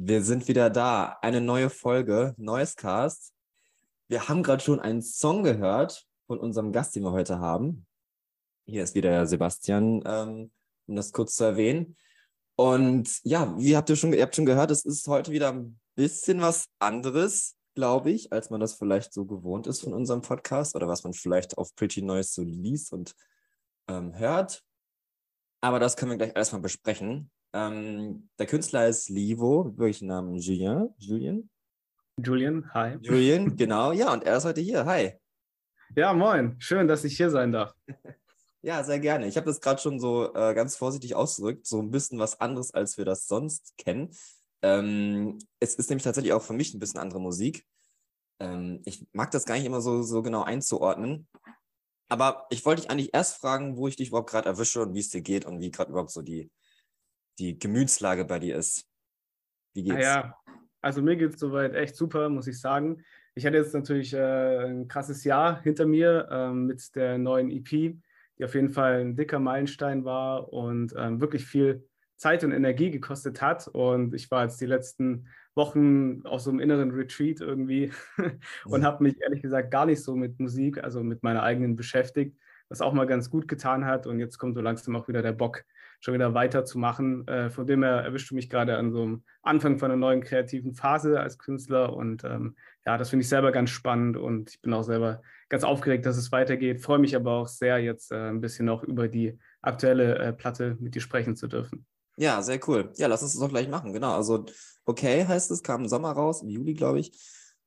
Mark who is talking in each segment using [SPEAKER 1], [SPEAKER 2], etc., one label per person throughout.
[SPEAKER 1] Wir sind wieder da. Eine neue Folge, neues Cast. Wir haben gerade schon einen Song gehört von unserem Gast, den wir heute haben. Hier ist wieder Sebastian, ähm, um das kurz zu erwähnen. Und ja, wie habt ihr schon, ihr habt schon gehört, es ist heute wieder ein bisschen was anderes, glaube ich, als man das vielleicht so gewohnt ist von unserem Podcast oder was man vielleicht auf Pretty Noise so liest und ähm, hört. Aber das können wir gleich erstmal besprechen. Ähm, der Künstler ist Livo, wirklich Namen Julien. Julien?
[SPEAKER 2] Julian, hi.
[SPEAKER 1] Julian, genau. Ja, und er ist heute hier. Hi.
[SPEAKER 2] Ja, moin. Schön, dass ich hier sein darf.
[SPEAKER 1] Ja, sehr gerne. Ich habe das gerade schon so äh, ganz vorsichtig ausgedrückt, so ein bisschen was anderes, als wir das sonst kennen. Ähm, es ist nämlich tatsächlich auch für mich ein bisschen andere Musik. Ähm, ich mag das gar nicht immer so, so genau einzuordnen. Aber ich wollte dich eigentlich erst fragen, wo ich dich überhaupt gerade erwische und wie es dir geht und wie gerade überhaupt so die, die Gemütslage bei dir ist. Wie geht's?
[SPEAKER 2] Ja, also mir geht es soweit echt super, muss ich sagen. Ich hatte jetzt natürlich äh, ein krasses Jahr hinter mir äh, mit der neuen EP, die auf jeden Fall ein dicker Meilenstein war und äh, wirklich viel Zeit und Energie gekostet hat. Und ich war jetzt die letzten Wochen aus so einem inneren Retreat irgendwie und habe mich ehrlich gesagt gar nicht so mit Musik, also mit meiner eigenen beschäftigt, was auch mal ganz gut getan hat. Und jetzt kommt so langsam auch wieder der Bock, schon wieder weiterzumachen. Äh, von dem her erwischt du mich gerade an so einem Anfang von einer neuen kreativen Phase als Künstler. Und ähm, ja, das finde ich selber ganz spannend und ich bin auch selber ganz aufgeregt, dass es weitergeht. Freue mich aber auch sehr, jetzt äh, ein bisschen noch über die aktuelle äh, Platte mit dir sprechen zu dürfen.
[SPEAKER 1] Ja, sehr cool. Ja, lass uns das doch gleich machen. Genau. Also, okay heißt es, kam im Sommer raus, im Juli, glaube ich.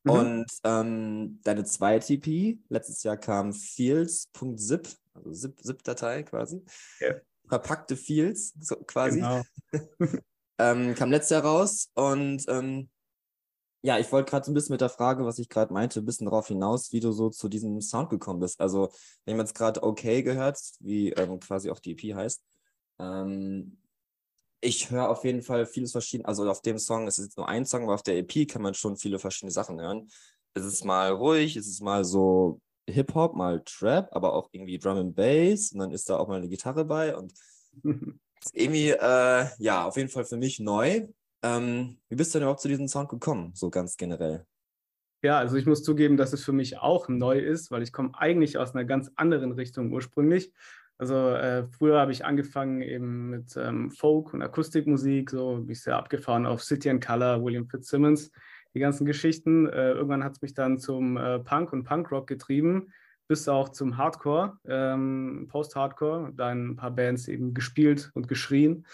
[SPEAKER 1] Mhm. Und ähm, deine zweite EP, letztes Jahr kam Fields.zip, also ZIP-Datei quasi. Ja. Verpackte Fields, so quasi. Genau. ähm, kam letztes Jahr raus und ähm, ja, ich wollte gerade so ein bisschen mit der Frage, was ich gerade meinte, ein bisschen darauf hinaus, wie du so zu diesem Sound gekommen bist. Also, wenn man jetzt gerade okay gehört, wie ähm, quasi auch die EP heißt, ähm, ich höre auf jeden Fall vieles verschieden. Also auf dem Song es ist jetzt nur ein Song, aber auf der EP kann man schon viele verschiedene Sachen hören. Es ist mal ruhig, es ist mal so Hip-Hop, mal Trap, aber auch irgendwie Drum and Bass und dann ist da auch mal eine Gitarre bei und ist irgendwie, äh, ja, auf jeden Fall für mich neu. Ähm, wie bist du denn überhaupt zu diesem Sound gekommen, so ganz generell?
[SPEAKER 2] Ja, also ich muss zugeben, dass es für mich auch neu ist, weil ich komme eigentlich aus einer ganz anderen Richtung ursprünglich. Also äh, früher habe ich angefangen eben mit ähm, Folk und Akustikmusik, so bin ich sehr abgefahren auf City and Color, William Fitzsimmons, die ganzen Geschichten. Äh, irgendwann hat es mich dann zum äh, Punk und Punkrock getrieben, bis auch zum Hardcore, ähm, Post-Hardcore, da ein paar Bands eben gespielt und geschrien.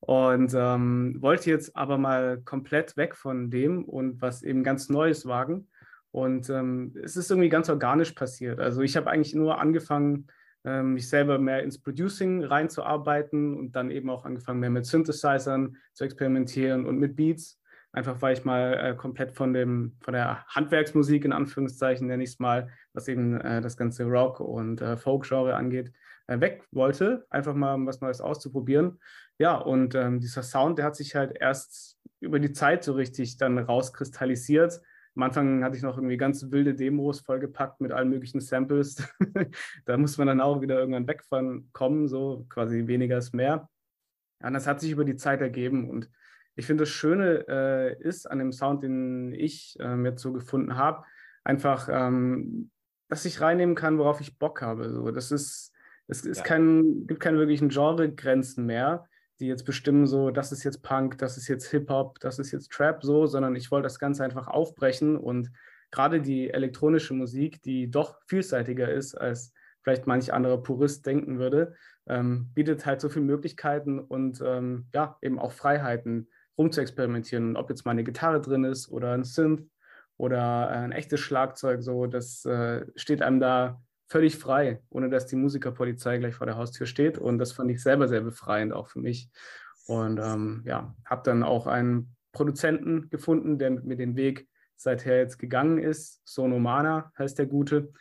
[SPEAKER 2] Und ähm, wollte jetzt aber mal komplett weg von dem und was eben ganz Neues wagen. Und ähm, es ist irgendwie ganz organisch passiert. Also ich habe eigentlich nur angefangen, ähm, mich selber mehr ins Producing reinzuarbeiten und dann eben auch angefangen, mehr mit Synthesizern zu experimentieren und mit Beats. Einfach weil ich mal äh, komplett von, dem, von der Handwerksmusik in Anführungszeichen, nenne ich es mal, was eben äh, das ganze Rock- und äh, Folk-Genre angeht, äh, weg wollte. Einfach mal was Neues auszuprobieren. Ja, und ähm, dieser Sound, der hat sich halt erst über die Zeit so richtig dann rauskristallisiert am Anfang hatte ich noch irgendwie ganz wilde Demos vollgepackt mit allen möglichen Samples. da muss man dann auch wieder irgendwann weg kommen, so quasi weniger ist mehr. Und das hat sich über die Zeit ergeben. Und ich finde, das Schöne äh, ist an dem Sound, den ich äh, jetzt so gefunden habe, einfach, ähm, dass ich reinnehmen kann, worauf ich Bock habe. So, das ist, es ist ja. kein, gibt keine wirklichen Genregrenzen mehr die jetzt bestimmen, so, das ist jetzt Punk, das ist jetzt Hip-Hop, das ist jetzt Trap, so, sondern ich wollte das Ganze einfach aufbrechen und gerade die elektronische Musik, die doch vielseitiger ist, als vielleicht manch anderer Purist denken würde, ähm, bietet halt so viele Möglichkeiten und ähm, ja, eben auch Freiheiten, rumzuexperimentieren. Ob jetzt mal eine Gitarre drin ist oder ein Synth oder ein echtes Schlagzeug, so, das äh, steht einem da völlig frei, ohne dass die Musikerpolizei gleich vor der Haustür steht. Und das fand ich selber sehr befreiend, auch für mich. Und ähm, ja, habe dann auch einen Produzenten gefunden, der mit mir den Weg seither jetzt gegangen ist. Sonomana heißt der Gute.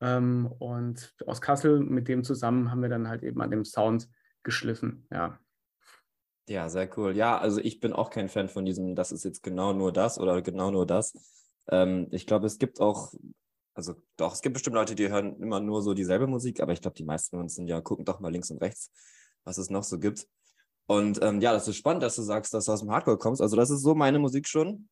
[SPEAKER 2] Ähm, und aus Kassel, mit dem zusammen haben wir dann halt eben an dem Sound geschliffen. Ja.
[SPEAKER 1] Ja, sehr cool. Ja, also ich bin auch kein Fan von diesem, das ist jetzt genau nur das oder genau nur das. Ähm, ich glaube, es gibt auch also doch, es gibt bestimmt Leute, die hören immer nur so dieselbe Musik, aber ich glaube, die meisten von uns sind ja, gucken doch mal links und rechts, was es noch so gibt. Und ähm, ja, das ist spannend, dass du sagst, dass du aus dem Hardcore kommst. Also das ist so meine Musik schon,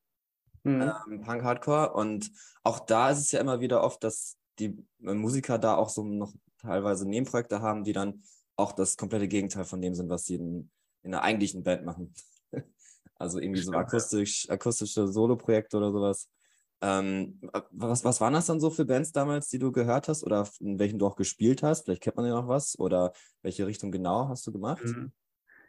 [SPEAKER 2] Mhm.
[SPEAKER 1] ähm, Punk Hardcore. Und auch da ist es ja immer wieder oft, dass die äh, Musiker da auch so noch teilweise Nebenprojekte haben, die dann auch das komplette Gegenteil von dem sind, was sie in, in der eigentlichen Band machen. also irgendwie so akustisch, akustische Solo-Projekte oder sowas. Ähm, was, was waren das dann so für Bands damals, die du gehört hast oder in welchen du auch gespielt hast? Vielleicht kennt man ja noch was oder welche Richtung genau hast du gemacht?
[SPEAKER 2] Mhm.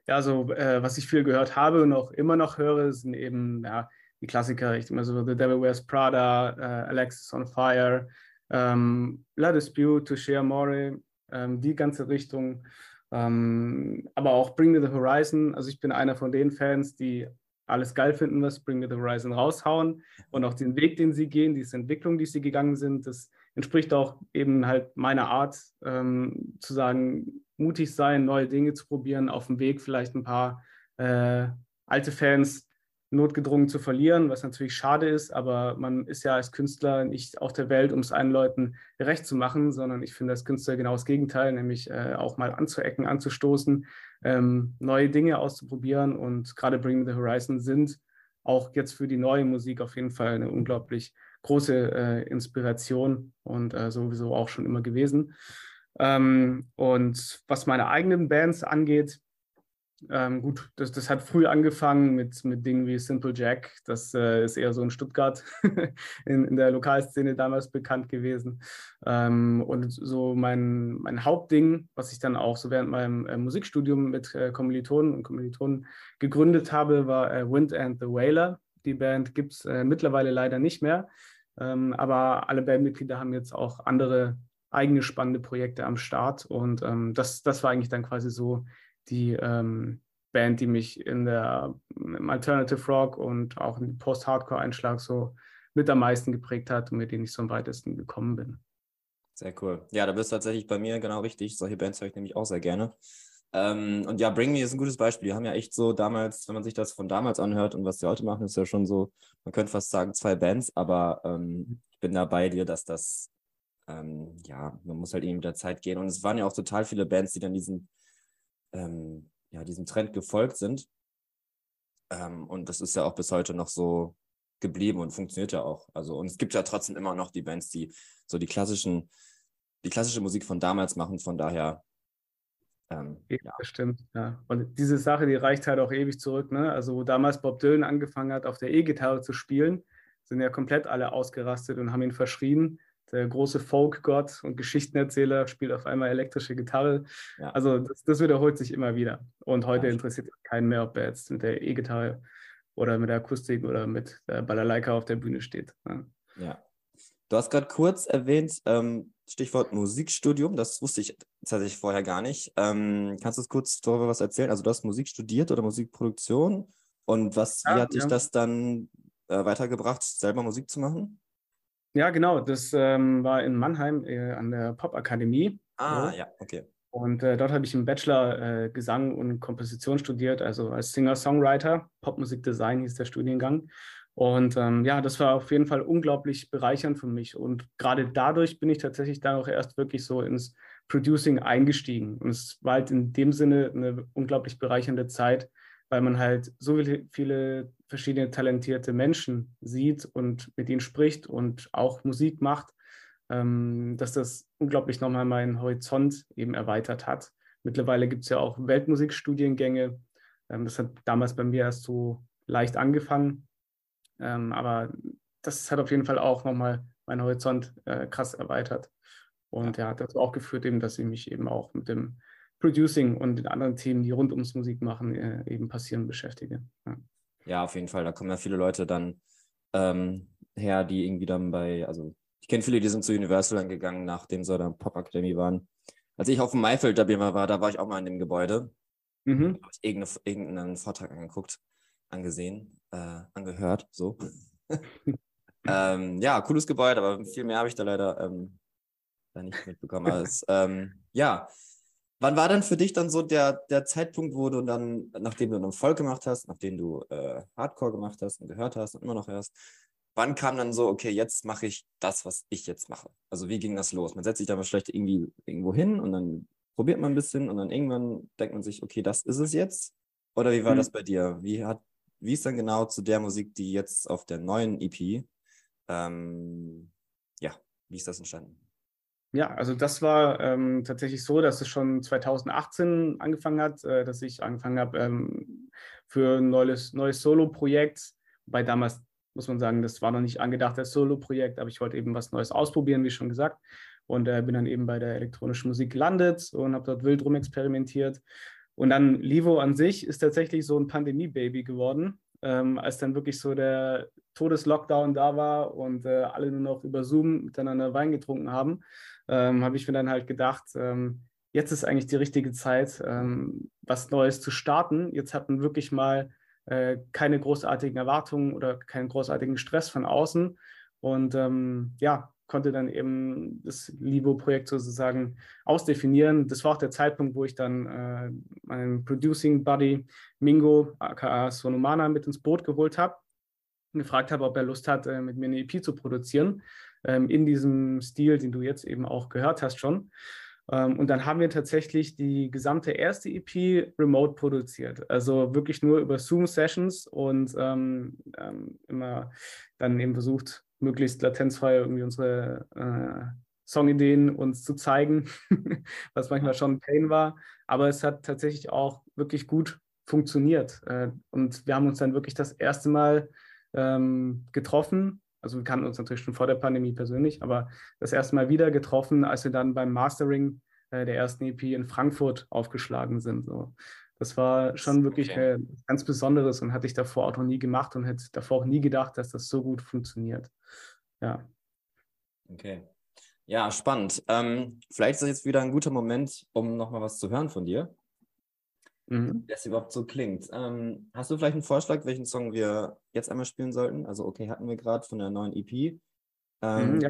[SPEAKER 2] Ja, also äh, was ich viel gehört habe und auch immer noch höre, sind eben ja, die Klassiker. Ich denke mal so The Devil Wears Prada, äh, Alexis on Fire, ähm, La Dispute, Touche Amore, ähm, die ganze Richtung. Ähm, aber auch Bring Me the Horizon. Also ich bin einer von den Fans, die alles geil finden, was Bring Me the Horizon raushauen und auch den Weg, den sie gehen, diese Entwicklung, die sie gegangen sind, das entspricht auch eben halt meiner Art, ähm, zu sagen, mutig sein, neue Dinge zu probieren, auf dem Weg vielleicht ein paar äh, alte Fans notgedrungen zu verlieren, was natürlich schade ist, aber man ist ja als Künstler nicht auf der Welt, um es allen Leuten recht zu machen, sondern ich finde als Künstler genau das Gegenteil, nämlich äh, auch mal anzuecken, anzustoßen, ähm, neue Dinge auszuprobieren und gerade Bring the Horizon sind auch jetzt für die neue Musik auf jeden Fall eine unglaublich große äh, Inspiration und äh, sowieso auch schon immer gewesen. Ähm, und was meine eigenen Bands angeht, ähm, gut, das, das hat früh angefangen mit, mit Dingen wie Simple Jack. Das äh, ist eher so in Stuttgart in, in der Lokalszene damals bekannt gewesen. Ähm, und so mein, mein Hauptding, was ich dann auch so während meinem äh, Musikstudium mit äh, Kommilitonen und Kommilitonen gegründet habe, war äh, Wind and the Wailer. Die Band gibt es äh, mittlerweile leider nicht mehr. Ähm, aber alle Bandmitglieder haben jetzt auch andere eigene spannende Projekte am Start. Und ähm, das, das war eigentlich dann quasi so die ähm, Band, die mich in der im Alternative Rock und auch im Post-Hardcore-Einschlag so mit am meisten geprägt hat und mit denen ich so am weitesten gekommen bin.
[SPEAKER 1] Sehr cool. Ja, da bist du tatsächlich bei mir genau richtig. Solche Bands höre ich nämlich auch sehr gerne. Ähm, und ja, Bring Me ist ein gutes Beispiel. Die haben ja echt so damals, wenn man sich das von damals anhört und was die heute machen, ist ja schon so, man könnte fast sagen, zwei Bands, aber ähm, ich bin da bei dir, dass das, ähm, ja, man muss halt eben mit der Zeit gehen. Und es waren ja auch total viele Bands, die dann diesen, ähm, ja, diesem Trend gefolgt sind. Ähm, und das ist ja auch bis heute noch so geblieben und funktioniert ja auch. Also, und es gibt ja trotzdem immer noch die Bands, die so die klassischen, die klassische Musik von damals machen. Von daher, ähm,
[SPEAKER 2] Ja, das stimmt. Ja. Und diese Sache, die reicht halt auch ewig zurück. Ne? Also, wo damals Bob Dylan angefangen hat, auf der E-Gitarre zu spielen, sind ja komplett alle ausgerastet und haben ihn verschrien. Der große Folk-Gott und Geschichtenerzähler spielt auf einmal elektrische Gitarre.
[SPEAKER 1] Ja.
[SPEAKER 2] Also, das, das wiederholt sich immer wieder. Und heute
[SPEAKER 1] Ja.
[SPEAKER 2] interessiert es keinen mehr, ob er jetzt mit der E-Gitarre oder mit der Akustik oder mit der Balalaika auf der Bühne steht. Ne?
[SPEAKER 1] ja. Du hast gerade kurz erwähnt, ähm, Stichwort Musikstudium, das wusste ich tatsächlich vorher gar nicht. Ähm, kannst du kurz darüber was erzählen? Also, du hast Musik studiert oder Musikproduktion und was, wie
[SPEAKER 2] Ja,
[SPEAKER 1] hat dich
[SPEAKER 2] ja.
[SPEAKER 1] das dann äh, weitergebracht, selber Musik zu machen?
[SPEAKER 2] Ja, genau. Das ähm, war in Mannheim äh, an der Popakademie.
[SPEAKER 1] Ah,
[SPEAKER 2] So.
[SPEAKER 1] ja, okay.
[SPEAKER 2] Und äh, dort habe ich im Bachelor äh, Gesang und Komposition studiert, also als Singer-Songwriter. Popmusikdesign hieß der Studiengang. Und ähm, ja, das war auf jeden Fall unglaublich bereichernd für mich. Und gerade dadurch bin ich tatsächlich dann auch erst wirklich so ins Producing eingestiegen. Und es war halt in dem Sinne eine unglaublich bereichernde Zeit, weil man halt so viele verschiedene talentierte Menschen sieht und mit ihnen spricht und auch Musik macht ähm, dass das unglaublich nochmal meinen Horizont eben erweitert hat. Mittlerweile gibt es ja auch Weltmusikstudiengänge. Ähm, das hat damals bei mir erst so leicht angefangen. Ähm, aber das hat auf jeden Fall auch nochmal meinen Horizont äh, krass erweitert. Und ja, das hat auch geführt, eben, dass ich mich eben auch mit dem Producing und den anderen Themen, die rund ums Musik machen, äh, eben passieren, beschäftige. Ja.
[SPEAKER 1] Ja, auf jeden Fall. Da kommen ja viele Leute dann ähm, her, die irgendwie dann bei, also ich kenne viele, die sind zu Universal dann gegangen, nachdem sie da Pop Academy waren. Als ich auf dem Maifeld da mal war, da war ich auch mal in dem Gebäude.
[SPEAKER 2] Mhm.
[SPEAKER 1] Habe ich irgendeine, irgendeinen Vortrag angeguckt, angesehen, äh, angehört, so. ähm, ja, cooles Gebäude, aber viel mehr habe ich da leider ähm, da nicht mitbekommen. Es, ähm, ja, wann war dann für dich dann so der, der Zeitpunkt, wo du dann, nachdem du einen Volk gemacht hast, nachdem du äh, Hardcore gemacht hast und gehört hast und immer noch hörst, wann kam dann so, okay, jetzt mache ich das, was ich jetzt mache? Also wie ging das los? Man setzt sich da vielleicht irgendwie irgendwo hin und dann probiert man ein bisschen und dann irgendwann denkt man sich, okay, das ist es jetzt. Oder wie war mhm. das bei dir? Wie, hat, wie ist dann genau zu der Musik, die jetzt auf der neuen EP, ähm, ja, wie ist das entstanden?
[SPEAKER 2] Ja, also das war ähm, tatsächlich so, dass es schon 2018 angefangen hat, äh, dass ich angefangen habe ähm, für ein neues, neues Solo-Projekt, wobei damals muss man sagen, das war noch nicht angedacht als Solo-Projekt, aber ich wollte eben was Neues ausprobieren, wie schon gesagt. Und äh, bin dann eben bei der elektronischen Musik gelandet und habe dort wild rum experimentiert. Und dann Livo an sich ist tatsächlich so ein Pandemie-Baby geworden, ähm, als dann wirklich so der Todeslockdown da war und äh, alle nur noch über Zoom miteinander Wein getrunken haben, ähm, habe ich mir dann halt gedacht, ähm, jetzt ist eigentlich die richtige Zeit, ähm, was Neues zu starten. Jetzt hat man wirklich mal äh, keine großartigen Erwartungen oder keinen großartigen Stress von außen. Und ähm, ja, konnte dann eben das Libo-Projekt sozusagen ausdefinieren. Das war auch der Zeitpunkt, wo ich dann äh, meinen Producing Buddy Mingo, aka Sonomana, mit ins Boot geholt habe und gefragt habe, ob er Lust hat, äh, mit mir eine EP zu produzieren, ähm, in diesem Stil, den du jetzt eben auch gehört hast schon. Ähm, und dann haben wir tatsächlich die gesamte erste EP remote produziert. Also wirklich nur über Zoom-Sessions und ähm, ähm, immer dann eben versucht, möglichst latenzfrei irgendwie unsere äh, Songideen uns zu zeigen, was manchmal schon ein Pain war. Aber es hat tatsächlich auch wirklich gut funktioniert. Äh, und wir haben uns dann wirklich das erste Mal ähm, getroffen. Also wir kannten uns natürlich schon vor der Pandemie persönlich, aber das erste Mal wieder getroffen, als wir dann beim Mastering äh, der ersten EP in Frankfurt aufgeschlagen sind. So. Das war schon wirklich okay. äh, ganz Besonderes und hatte ich davor auch noch nie gemacht und hätte davor auch nie gedacht, dass das so gut funktioniert. Ja.
[SPEAKER 1] Okay. Ja, spannend. Ähm, vielleicht ist das jetzt wieder ein guter Moment, um nochmal was zu hören von dir. Mhm. Das überhaupt so klingt. Ähm, hast du vielleicht einen Vorschlag, welchen Song wir jetzt einmal spielen sollten? Also, okay, hatten wir gerade von der neuen EP. Ähm,
[SPEAKER 2] mhm, ja,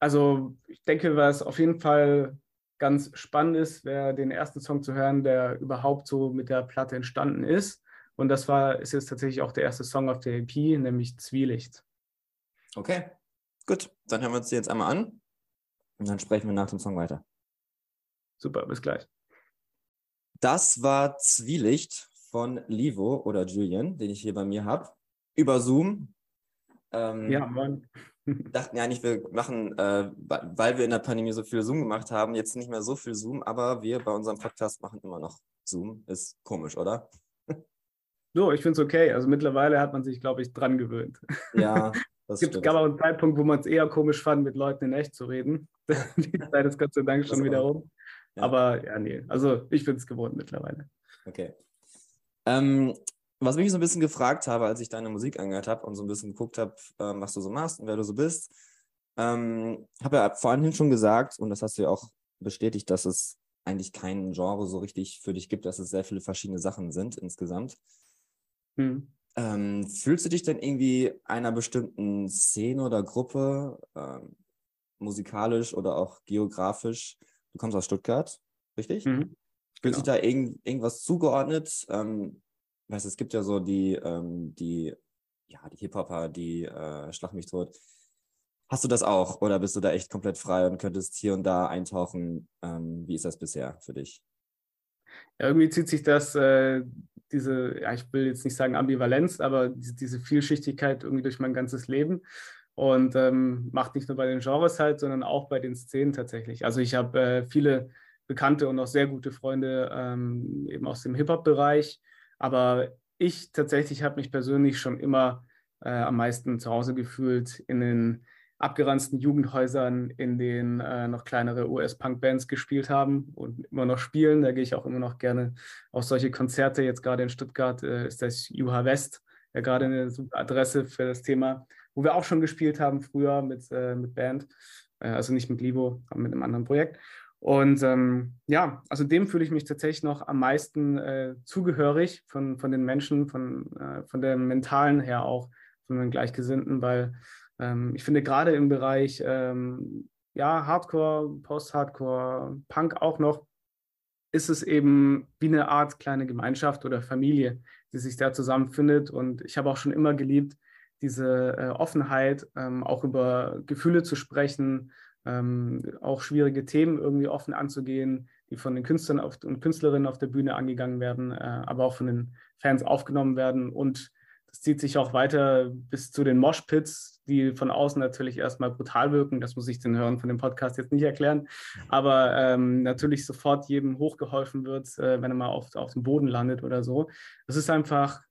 [SPEAKER 2] also, ich denke, was auf jeden Fall ganz spannend ist, wäre den ersten Song zu hören, der überhaupt so mit der Platte entstanden ist. Und das war, ist jetzt tatsächlich auch der erste Song auf der EP, nämlich Zwielicht.
[SPEAKER 1] Okay, gut. Dann hören wir uns die jetzt einmal an und dann sprechen wir nach dem Song weiter.
[SPEAKER 2] Super, bis gleich.
[SPEAKER 1] Das war Zwielicht von Livo oder Julian, den ich hier bei mir habe, über Zoom.
[SPEAKER 2] Ähm, ja, Mann
[SPEAKER 1] dachten ja eigentlich, wir machen, äh, weil wir in der Pandemie so viel Zoom gemacht haben, jetzt nicht mehr so viel Zoom, aber wir bei unserem Podcast machen immer noch Zoom. Ist komisch, oder?
[SPEAKER 2] So, ich finde es okay. Also mittlerweile hat man sich, glaube ich, dran gewöhnt.
[SPEAKER 1] Ja.
[SPEAKER 2] Es gibt aber auch einen Zeitpunkt, wo man es eher komisch fand, mit Leuten in echt zu reden. Die Zeit ist Gott sei Dank schon wieder rum. Ja. Aber ja, nee, also ich finde es gewohnt mittlerweile.
[SPEAKER 1] Okay. Ähm, was mich so ein bisschen gefragt habe, als ich deine Musik angehört habe und so ein bisschen geguckt habe, ähm, was du so machst und wer du so bist, ähm, habe ja vorhin schon gesagt, und das hast du ja auch bestätigt, dass es eigentlich kein Genre so richtig für dich gibt, dass es sehr viele verschiedene Sachen sind insgesamt. Hm. Ähm, fühlst du dich denn irgendwie einer bestimmten Szene oder Gruppe, ähm, musikalisch oder auch geografisch? Du kommst aus Stuttgart, richtig? Mhm. Fühlt genau. sich da irgend, irgendwas zugeordnet? Ähm, weißt, es gibt ja so die, ähm, die, ja, die Hip-Hopper, die äh, Schlag mich tot. Hast du das auch oder bist du da echt komplett frei und könntest hier und da eintauchen? Ähm, wie ist das bisher für dich?
[SPEAKER 2] Ja, irgendwie zieht sich das, äh, diese, ja, ich will jetzt nicht sagen Ambivalenz, aber diese, diese Vielschichtigkeit irgendwie durch mein ganzes Leben und ähm, macht nicht nur bei den Genres halt, sondern auch bei den Szenen tatsächlich. Also ich habe äh, viele bekannte und auch sehr gute Freunde ähm, eben aus dem Hip-Hop-Bereich, aber ich tatsächlich habe mich persönlich schon immer äh, am meisten zu Hause gefühlt in den abgeranzten Jugendhäusern, in denen äh, noch kleinere US-Punk-Bands gespielt haben und immer noch spielen. Da gehe ich auch immer noch gerne auf solche Konzerte. Jetzt gerade in Stuttgart äh, ist das Juha West, ja gerade eine Adresse für das Thema, wo wir auch schon gespielt haben früher mit, äh, mit Band. Äh, also nicht mit Livo, aber mit einem anderen Projekt. Und ähm, ja, also dem fühle ich mich tatsächlich noch am meisten äh, zugehörig von, von den Menschen, von, äh, von der mentalen her auch, von den Gleichgesinnten, weil ähm, ich finde gerade im Bereich ähm, ja, Hardcore, Post-Hardcore, Punk auch noch, ist es eben wie eine Art kleine Gemeinschaft oder Familie, die sich da zusammenfindet. Und ich habe auch schon immer geliebt, diese äh, Offenheit, ähm, auch über Gefühle zu sprechen, ähm, auch schwierige Themen irgendwie offen anzugehen, die von den Künstlern und Künstlerinnen auf der Bühne angegangen werden, äh, aber auch von den Fans aufgenommen werden. Und das zieht sich auch weiter bis zu den Moshpits, die von außen natürlich erstmal brutal wirken. Das muss ich den Hörern von dem Podcast jetzt nicht erklären. Aber ähm, natürlich sofort jedem hochgeholfen wird, äh, wenn er mal auf, auf dem Boden landet oder so. Das ist einfach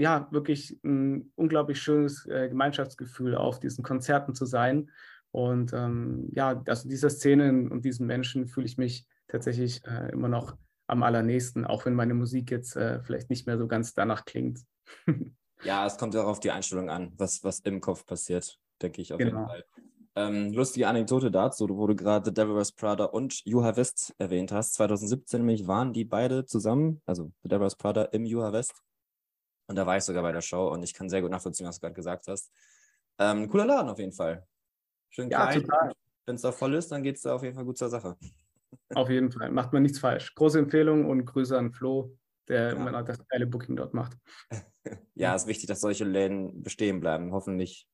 [SPEAKER 2] ja, wirklich ein unglaublich schönes äh, Gemeinschaftsgefühl, auf diesen Konzerten zu sein. Und ähm, ja, also dieser Szene und diesen Menschen fühle ich mich tatsächlich äh, immer noch am allernächsten, auch wenn meine Musik jetzt äh, vielleicht nicht mehr so ganz danach klingt.
[SPEAKER 1] ja, es kommt auch auf die Einstellung an, was, was im Kopf passiert, denke ich auf genau. jeden Fall. Ähm, lustige Anekdote dazu, wo du gerade The Devil Wears Prada und Have West erwähnt hast. 2017 nämlich waren die beide zusammen, also The Devil Wears Prada im Have West. Und da war ich sogar bei der Show und ich kann sehr gut nachvollziehen, was du gerade gesagt hast. Ähm, cooler Laden auf jeden Fall. Schön ja, klein. Wenn es da voll ist, dann geht es da auf jeden Fall gut zur Sache.
[SPEAKER 2] Auf jeden Fall. Macht man nichts falsch. Große Empfehlung und Grüße an Flo, der ja. immer das geile Booking dort macht.
[SPEAKER 1] ja, es ist wichtig, dass solche Läden bestehen bleiben. Hoffentlich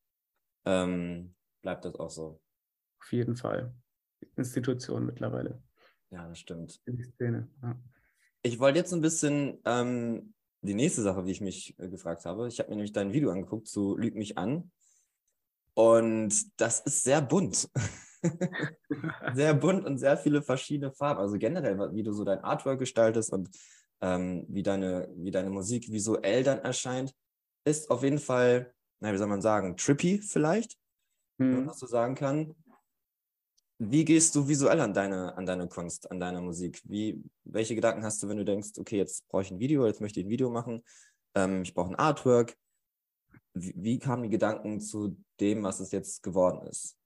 [SPEAKER 1] ähm, bleibt das auch so.
[SPEAKER 2] Auf jeden Fall. Institution mittlerweile.
[SPEAKER 1] Ja, das stimmt.
[SPEAKER 2] In die Szene. Ja.
[SPEAKER 1] Ich wollte jetzt ein bisschen ähm, die nächste Sache, die ich mich äh, gefragt habe. Ich habe mir nämlich dein Video angeguckt zu Lüg mich an. Und das ist sehr bunt. sehr bunt und sehr viele verschiedene Farben. Also generell, wie du so dein Artwork gestaltest und ähm, wie, deine, wie deine Musik visuell dann erscheint, ist auf jeden Fall, na, wie soll man sagen, trippy vielleicht, hm. wenn man das so sagen kann. Wie gehst du visuell an deine, an deine Kunst, an deine Musik? Wie, welche Gedanken hast du, wenn du denkst, okay, jetzt brauche ich ein Video, jetzt möchte ich ein Video machen, ähm, ich brauche ein Artwork. Wie, wie, kamen die Gedanken zu dem, was es jetzt geworden ist?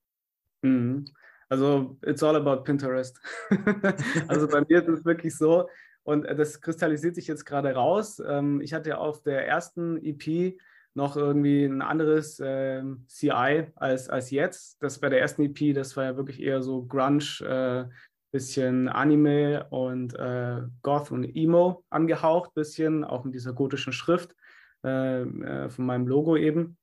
[SPEAKER 2] Mhm. Also, it's all about Pinterest. also bei mir ist es wirklich so, und das kristallisiert sich jetzt gerade raus. Ähm, ich hatte auf der ersten EP noch irgendwie ein anderes äh, CI als, als jetzt. Das bei der ersten EP, das war ja wirklich eher so Grunge, äh, bisschen Anime und äh, Goth und Emo angehaucht, bisschen, auch mit dieser gotischen Schrift äh, äh, von meinem Logo eben.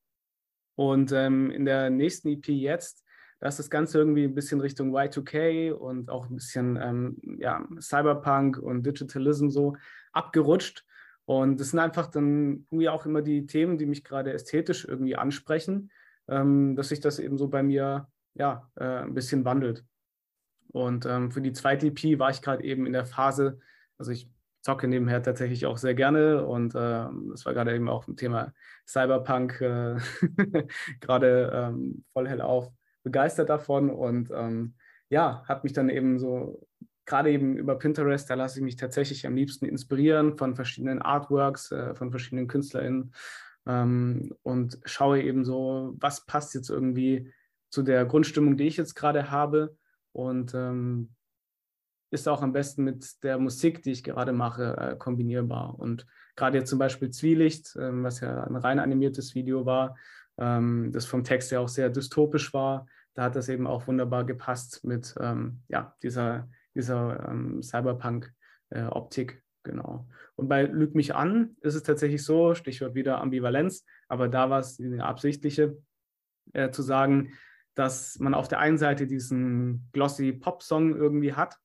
[SPEAKER 2] Und ähm, in der nächsten EP jetzt, da ist das Ganze irgendwie ein bisschen Richtung Y2K und auch ein bisschen ähm, ja, Cyberpunk und Digitalism so abgerutscht. Und das sind einfach dann irgendwie auch immer die Themen, die mich gerade ästhetisch irgendwie ansprechen, ähm, dass sich das eben so bei mir ja äh, ein bisschen wandelt. Und ähm, für die zweite EP war ich gerade eben in der Phase, also ich zocke nebenher tatsächlich auch sehr gerne und äh, das war gerade eben auch ein Thema Cyberpunk, äh, gerade ähm, voll hell auf, begeistert davon und ähm, ja, habe mich dann eben so gerade eben über Pinterest, da lasse ich mich tatsächlich am liebsten inspirieren von verschiedenen Artworks, äh, von verschiedenen KünstlerInnen ähm, und schaue eben so, was passt jetzt irgendwie zu der Grundstimmung, die ich jetzt gerade habe und ähm, ist auch am besten mit der Musik, die ich gerade mache, äh, kombinierbar. Und gerade jetzt zum Beispiel Zwielicht, ähm, was ja ein rein animiertes Video war, ähm, das vom Text ja auch sehr dystopisch war, da hat das eben auch wunderbar gepasst mit ähm, ja, dieser dieser ähm, Cyberpunk-Optik. Äh, genau. Und bei Lüg mich an ist es tatsächlich so, Stichwort wieder Ambivalenz, aber da war es eine absichtliche, äh, zu sagen, dass man auf der einen Seite diesen glossy Pop-Song irgendwie hat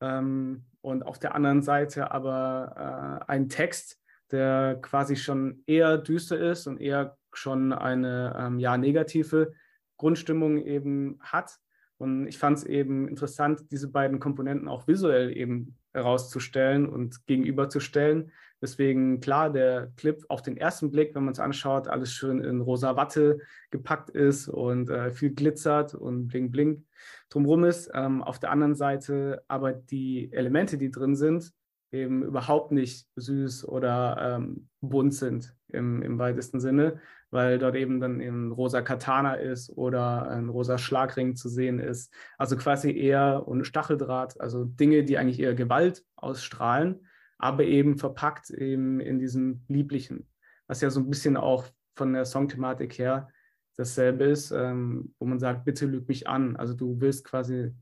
[SPEAKER 2] ähm, und auf der anderen Seite aber äh, einen Text, der quasi schon eher düster ist und eher schon eine ähm, ja, negative Grundstimmung eben hat und ich fand es eben interessant, diese beiden Komponenten auch visuell eben herauszustellen und gegenüberzustellen. Deswegen klar, der Clip auf den ersten Blick, wenn man es anschaut, alles schön in rosa Watte gepackt ist und äh, viel glitzert und bling bling drumherum ist. Ähm, auf der anderen Seite aber die Elemente, die drin sind, eben überhaupt nicht süß oder ähm, bunt sind im, im weitesten Sinne, weil dort eben dann ein rosa Katana ist oder ein rosa Schlagring zu sehen ist. Also quasi eher und Stacheldraht, also Dinge, die eigentlich eher Gewalt ausstrahlen, aber eben verpackt eben in diesem Lieblichen, was ja so ein bisschen auch von der Songthematik her dasselbe ist, ähm, wo man sagt, bitte lüg mich an. Also du willst quasi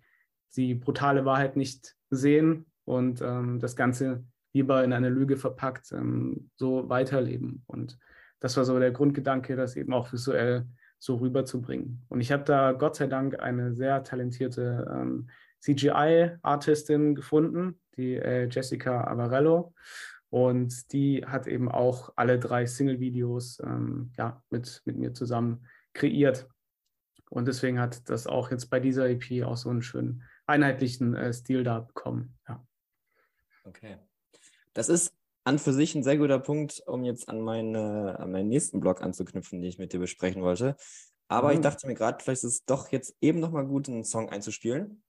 [SPEAKER 2] die brutale Wahrheit nicht sehen und ähm, das Ganze lieber in eine Lüge verpackt, ähm, so weiterleben. Und das war so der Grundgedanke, das eben auch visuell so rüberzubringen. Und ich habe da Gott sei Dank eine sehr talentierte ähm, CGI-Artistin gefunden, die äh, Jessica Avarello. Und die hat eben auch alle drei Single-Videos ähm, ja, mit, mit mir zusammen kreiert. Und deswegen hat das auch jetzt bei dieser EP auch so einen schönen einheitlichen äh, Stil da bekommen. Ja.
[SPEAKER 1] Okay. Das ist an für sich ein sehr guter Punkt, um jetzt an, meine, an meinen nächsten Blog anzuknüpfen, den ich mit dir besprechen wollte. Aber mhm. ich dachte mir gerade, vielleicht ist es doch jetzt eben nochmal gut, einen Song einzuspielen.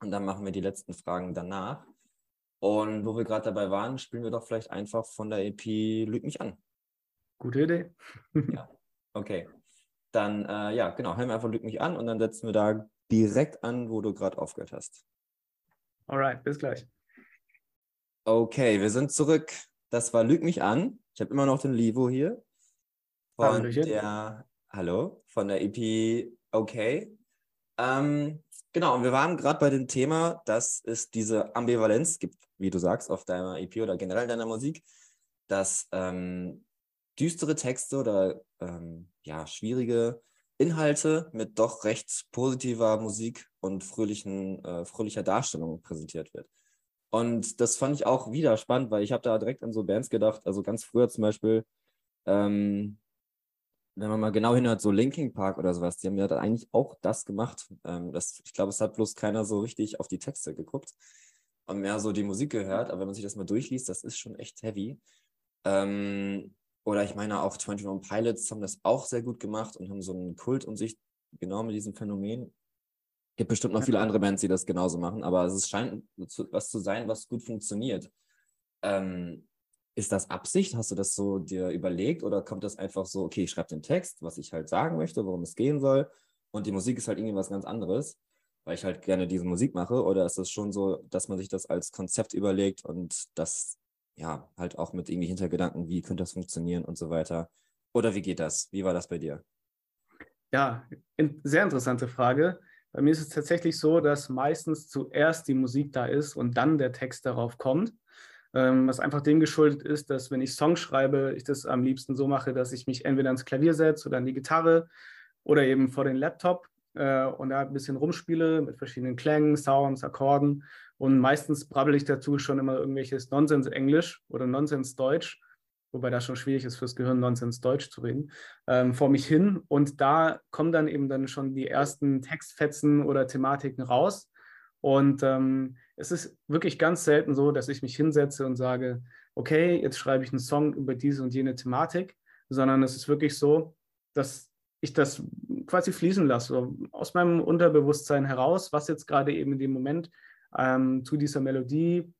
[SPEAKER 1] Und dann machen wir die letzten Fragen danach. Und wo wir gerade dabei waren, spielen wir doch vielleicht einfach von der EP Lüg mich an.
[SPEAKER 2] Gute Idee.
[SPEAKER 1] ja, okay. Dann, äh, ja, genau, hören wir einfach Lüg mich an und dann setzen wir da direkt an, wo du gerade aufgehört hast.
[SPEAKER 2] Alright, bis gleich.
[SPEAKER 1] Okay, wir sind zurück. Das war Lüg mich an. Ich habe immer noch den Livo hier. Von Hallöchen. der, hallo, von der EP Okay. Ähm, genau, und wir waren gerade bei dem Thema, dass es diese Ambivalenz gibt, wie du sagst, auf deiner EP oder generell deiner Musik, dass ähm, düstere Texte oder ähm, ja, schwierige Inhalte mit doch recht positiver Musik und fröhlichen, äh, fröhlicher Darstellung präsentiert wird. Und das fand ich auch wieder spannend, weil ich habe da direkt an so Bands gedacht, also ganz früher zum Beispiel, ähm, wenn man mal genau hinhört, so Linking Park oder sowas, die haben ja eigentlich auch das gemacht. Ähm, das, ich glaube, es hat bloß keiner so richtig auf die Texte geguckt und mehr so die Musik gehört. Aber wenn man sich das mal durchliest, das ist schon echt heavy. Ähm, oder ich meine, auch 21 Pilots haben das auch sehr gut gemacht und haben so einen Kult um sich genau mit diesem Phänomen. Es gibt bestimmt noch viele andere Bands, die das genauso machen, aber es scheint was zu sein, was gut funktioniert. Ähm, ist das Absicht? Hast du das so dir überlegt oder kommt das einfach so, okay, ich schreibe den Text, was ich halt sagen möchte, worum es gehen soll und die Musik ist halt irgendwie was ganz anderes, weil ich halt gerne diese Musik mache oder ist das schon so, dass man sich das als Konzept überlegt und das ja halt auch mit irgendwie Hintergedanken, wie könnte das funktionieren und so weiter? Oder wie geht das? Wie war das bei dir?
[SPEAKER 2] Ja, in, sehr interessante Frage. Bei mir ist es tatsächlich so, dass meistens zuerst die Musik da ist und dann der Text darauf kommt. Ähm, was einfach dem geschuldet ist, dass wenn ich Songs schreibe, ich das am liebsten so mache, dass ich mich entweder ans Klavier setze oder an die Gitarre oder eben vor den Laptop äh, und da ein bisschen rumspiele mit verschiedenen Klängen, Sounds, Akkorden. Und meistens brabbel ich dazu schon immer irgendwelches Nonsens-Englisch oder Nonsens-Deutsch, wobei das schon schwierig ist fürs Gehirn, Nonsens-Deutsch zu reden, ähm, vor mich hin. Und da kommen dann eben dann schon die ersten Textfetzen oder Thematiken raus. Und ähm, es ist wirklich ganz selten so, dass ich mich hinsetze und sage, okay, jetzt schreibe ich einen Song über diese und jene Thematik, sondern es ist wirklich so, dass ich das quasi fließen lasse, aus meinem Unterbewusstsein heraus, was jetzt gerade eben in dem Moment ähm, zu dieser Melodie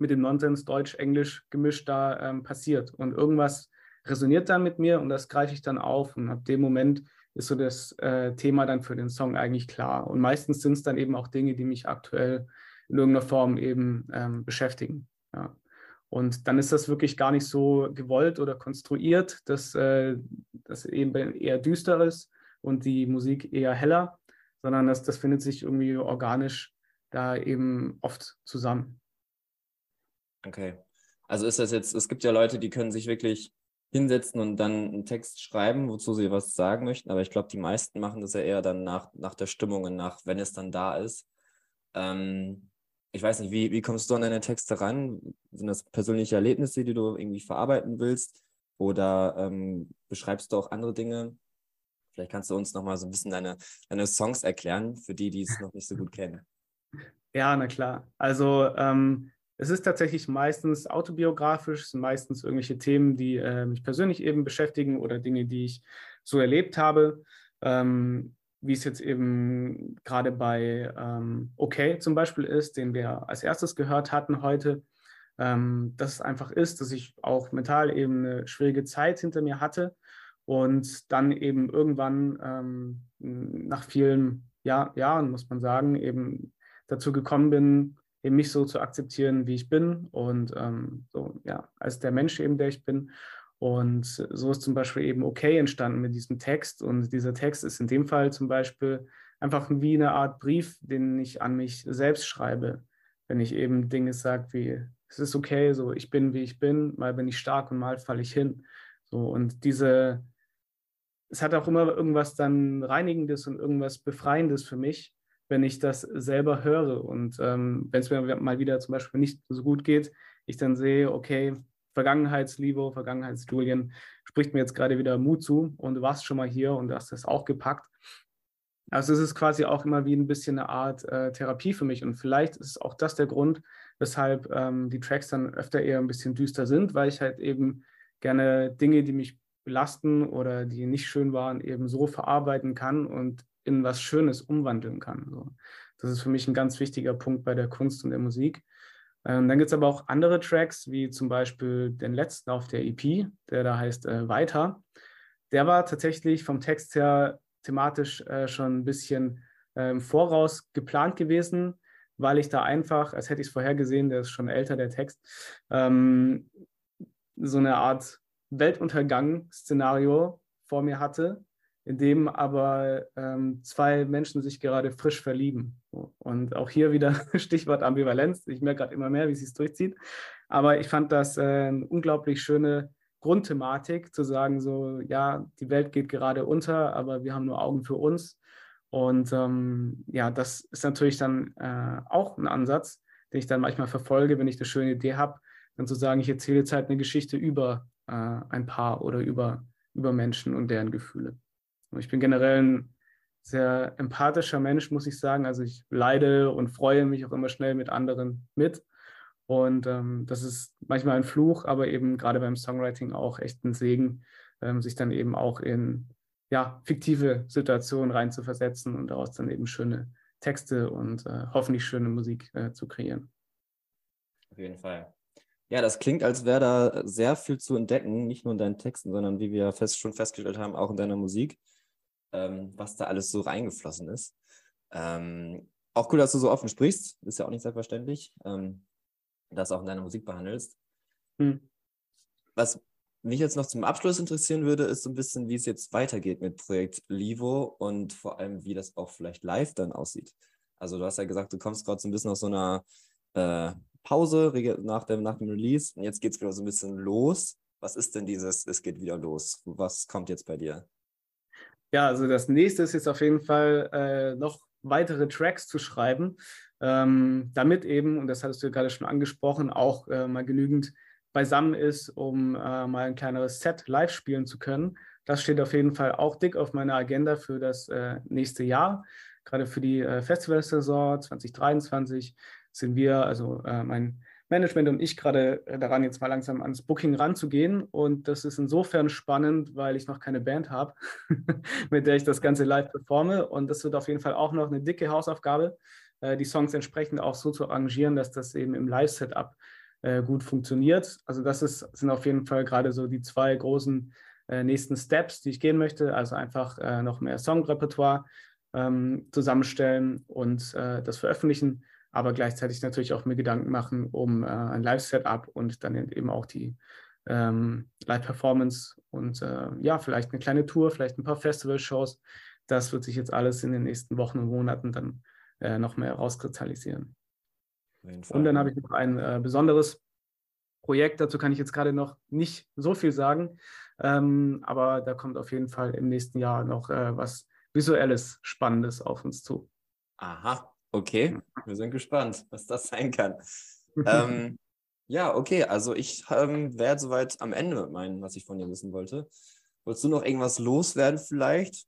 [SPEAKER 2] mit dem Nonsens Deutsch-Englisch gemischt da ähm, passiert. Und irgendwas resoniert dann mit mir und das greife ich dann auf und ab dem Moment ist so das äh, Thema dann für den Song eigentlich klar. Und meistens sind es dann eben auch Dinge, die mich aktuell in irgendeiner Form eben ähm, beschäftigen. Ja. Und dann ist das wirklich gar nicht so gewollt oder konstruiert, dass äh, das eben eher düster ist und die Musik eher heller, sondern das, das findet sich irgendwie organisch da eben oft zusammen.
[SPEAKER 1] Okay. Also ist das jetzt, es gibt ja Leute, die können sich wirklich hinsetzen und dann einen Text schreiben, wozu sie was sagen möchten, aber ich glaube, die meisten machen das ja eher dann nach, nach der Stimmung und nach, wenn es dann da ist. Ähm, ich weiß nicht, wie, wie kommst du an deine Texte ran? Sind das persönliche Erlebnisse, die du irgendwie verarbeiten willst? Oder ähm, beschreibst du auch andere Dinge? Vielleicht kannst du uns nochmal so ein bisschen deine, deine Songs erklären, für die, die es noch nicht so gut kennen.
[SPEAKER 2] Ja, na klar. Also ähm, es ist tatsächlich meistens autobiografisch, sind meistens irgendwelche Themen, die äh, mich persönlich eben beschäftigen oder Dinge, die ich so erlebt habe. Ähm, wie es jetzt eben gerade bei ähm, OK zum Beispiel ist, den wir als erstes gehört hatten heute, ähm, dass es einfach ist, dass ich auch mental eben eine schwierige Zeit hinter mir hatte und dann eben irgendwann ähm, nach vielen Jahr, Jahren, muss man sagen, eben dazu gekommen bin, eben mich so zu akzeptieren, wie ich bin und ähm, so, ja, als der Mensch eben, der ich bin und so ist zum Beispiel eben okay entstanden mit diesem Text. Und dieser Text ist in dem Fall zum Beispiel einfach wie eine Art Brief, den ich an mich selbst schreibe. Wenn ich eben Dinge sage wie, es ist okay, so ich bin, wie ich bin, mal bin ich stark und mal falle ich hin. So, und diese, es hat auch immer irgendwas dann Reinigendes und irgendwas Befreiendes für mich, wenn ich das selber höre. Und ähm, wenn es mir mal wieder zum Beispiel nicht so gut geht, ich dann sehe, okay, Vergangenheitsliebe, Vergangenheitsstudien spricht mir jetzt gerade wieder Mut zu und du warst schon mal hier und hast das auch gepackt. Also es ist quasi auch immer wie ein bisschen eine Art äh, Therapie für mich und vielleicht ist auch das der Grund, weshalb ähm, die Tracks dann öfter eher ein bisschen düster sind, weil ich halt eben gerne Dinge, die mich belasten oder die nicht schön waren, eben so verarbeiten kann und in was Schönes umwandeln kann. So. Das ist für mich ein ganz wichtiger Punkt bei der Kunst und der Musik. Ähm, dann gibt es aber auch andere Tracks, wie zum Beispiel den letzten auf der EP, der da heißt äh, Weiter. Der war tatsächlich vom Text her thematisch äh, schon ein bisschen äh, im Voraus geplant gewesen, weil ich da einfach, als hätte ich es vorhergesehen, der ist schon älter, der Text, ähm, so eine Art Weltuntergang-Szenario vor mir hatte, in dem aber ähm, zwei Menschen sich gerade frisch verlieben. Und auch hier wieder Stichwort Ambivalenz. Ich merke gerade immer mehr, wie es sich durchzieht. Aber ich fand das äh, eine unglaublich schöne Grundthematik, zu sagen, so, ja, die Welt geht gerade unter, aber wir haben nur Augen für uns. Und ähm, ja, das ist natürlich dann äh, auch ein Ansatz, den ich dann manchmal verfolge, wenn ich eine schöne Idee habe, dann zu sagen, ich erzähle jetzt halt eine Geschichte über äh, ein Paar oder über, über Menschen und deren Gefühle. Ich bin generell ein sehr empathischer Mensch, muss ich sagen. Also ich leide und freue mich auch immer schnell mit anderen mit. Und ähm, das ist manchmal ein Fluch, aber eben gerade beim Songwriting auch echt ein Segen, ähm, sich dann eben auch in ja, fiktive Situationen reinzuversetzen und daraus dann eben schöne Texte und äh, hoffentlich schöne Musik äh, zu kreieren.
[SPEAKER 1] Auf jeden Fall. Ja, das klingt, als wäre da sehr viel zu entdecken, nicht nur in deinen Texten, sondern wie wir fest, schon festgestellt haben, auch in deiner Musik ähm, was da alles so reingeflossen ist. Ähm, auch cool, dass du so offen sprichst, ist ja auch nicht selbstverständlich, ähm, das auch in deiner Musik behandelst. Hm. Was mich jetzt noch zum Abschluss interessieren würde, ist so ein bisschen, wie es jetzt weitergeht mit Projekt Livo und vor allem, wie das auch vielleicht live dann aussieht. Also du hast ja gesagt, du kommst gerade so ein bisschen aus so einer äh, Pause nach dem, nach dem Release und jetzt geht es wieder so ein bisschen los. Was ist denn dieses, es geht wieder los? Was kommt jetzt bei dir?
[SPEAKER 2] Ja, also das nächste ist jetzt auf jeden Fall äh, noch weitere Tracks zu schreiben, ähm, damit eben, und das hattest du gerade schon angesprochen, auch äh, mal genügend beisammen ist, um äh, mal ein kleineres Set live spielen zu können. Das steht auf jeden Fall auch dick auf meiner Agenda für das äh, nächste Jahr. Gerade für die äh, Festivalsaison 2023 sind wir, also äh, mein Management und ich gerade äh, daran, jetzt mal langsam ans Booking ranzugehen. Und das ist insofern spannend, weil ich noch keine Band habe, mit der ich das Ganze live performe. Und das wird auf jeden Fall auch noch eine dicke Hausaufgabe, äh, die Songs entsprechend auch so zu arrangieren, dass das eben im Live-Setup äh, gut funktioniert. Also das ist, sind auf jeden Fall gerade so die zwei großen nächsten Steps, die ich gehen möchte. Also einfach noch mehr Songrepertoire ähm, zusammenstellen und das veröffentlichen aber gleichzeitig natürlich auch mir Gedanken machen um äh, ein Live-Setup und dann eben auch die ähm, Live-Performance und äh, ja, vielleicht eine kleine Tour, vielleicht ein paar Festival-Shows. Das wird sich jetzt alles in den nächsten Wochen und Monaten dann äh, noch mehr rauskristallisieren. Und dann habe ich noch ein äh, besonderes Projekt, dazu kann ich jetzt gerade noch nicht so viel sagen, ähm, aber da kommt auf jeden Fall im nächsten Jahr noch äh, was Visuelles, Spannendes auf uns zu.
[SPEAKER 1] Aha, Okay, wir sind gespannt, was das sein kann. ähm, ja, okay, also ich ähm, wäre soweit am Ende mit meinem, was ich von dir wissen wollte. Wolltest du noch irgendwas loswerden vielleicht?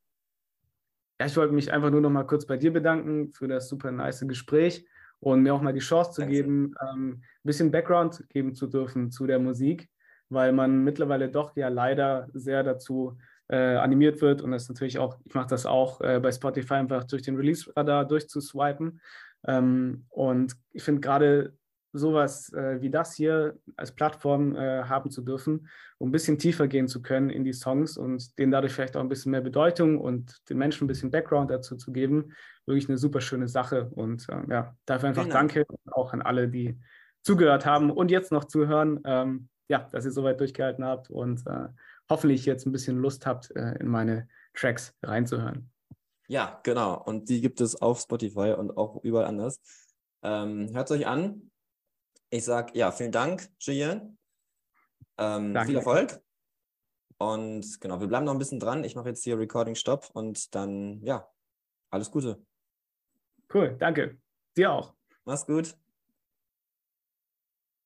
[SPEAKER 2] Ja, ich wollte mich einfach nur noch mal kurz bei dir bedanken für das super nice Gespräch und mir auch mal die Chance zu Danke. geben, ähm, ein bisschen Background geben zu dürfen zu der Musik, weil man mittlerweile doch ja leider sehr dazu äh, animiert wird. Und das natürlich auch, ich mache das auch äh, bei Spotify einfach durch den Release-Radar durchzuswipen. Ähm, und ich finde gerade sowas äh, wie das hier als Plattform äh, haben zu dürfen, um ein bisschen tiefer gehen zu können in die Songs und denen dadurch vielleicht auch ein bisschen mehr Bedeutung und den Menschen ein bisschen Background dazu zu geben, wirklich eine super schöne Sache. Und äh, ja, dafür einfach genau. danke auch an alle, die zugehört haben und jetzt noch zuhören. Ähm, ja, dass ihr soweit durchgehalten habt und äh, hoffentlich jetzt ein bisschen Lust habt, äh, in meine Tracks reinzuhören.
[SPEAKER 1] Ja, genau. Und die gibt es auf Spotify und auch überall anders. Ähm, Hört es euch an. Ich sage ja, vielen Dank, Julien. Ähm, viel Erfolg. Und genau, wir bleiben noch ein bisschen dran. Ich mache jetzt hier Recording Stop und dann, ja, alles Gute.
[SPEAKER 2] Cool, danke. Dir auch.
[SPEAKER 1] Mach's gut.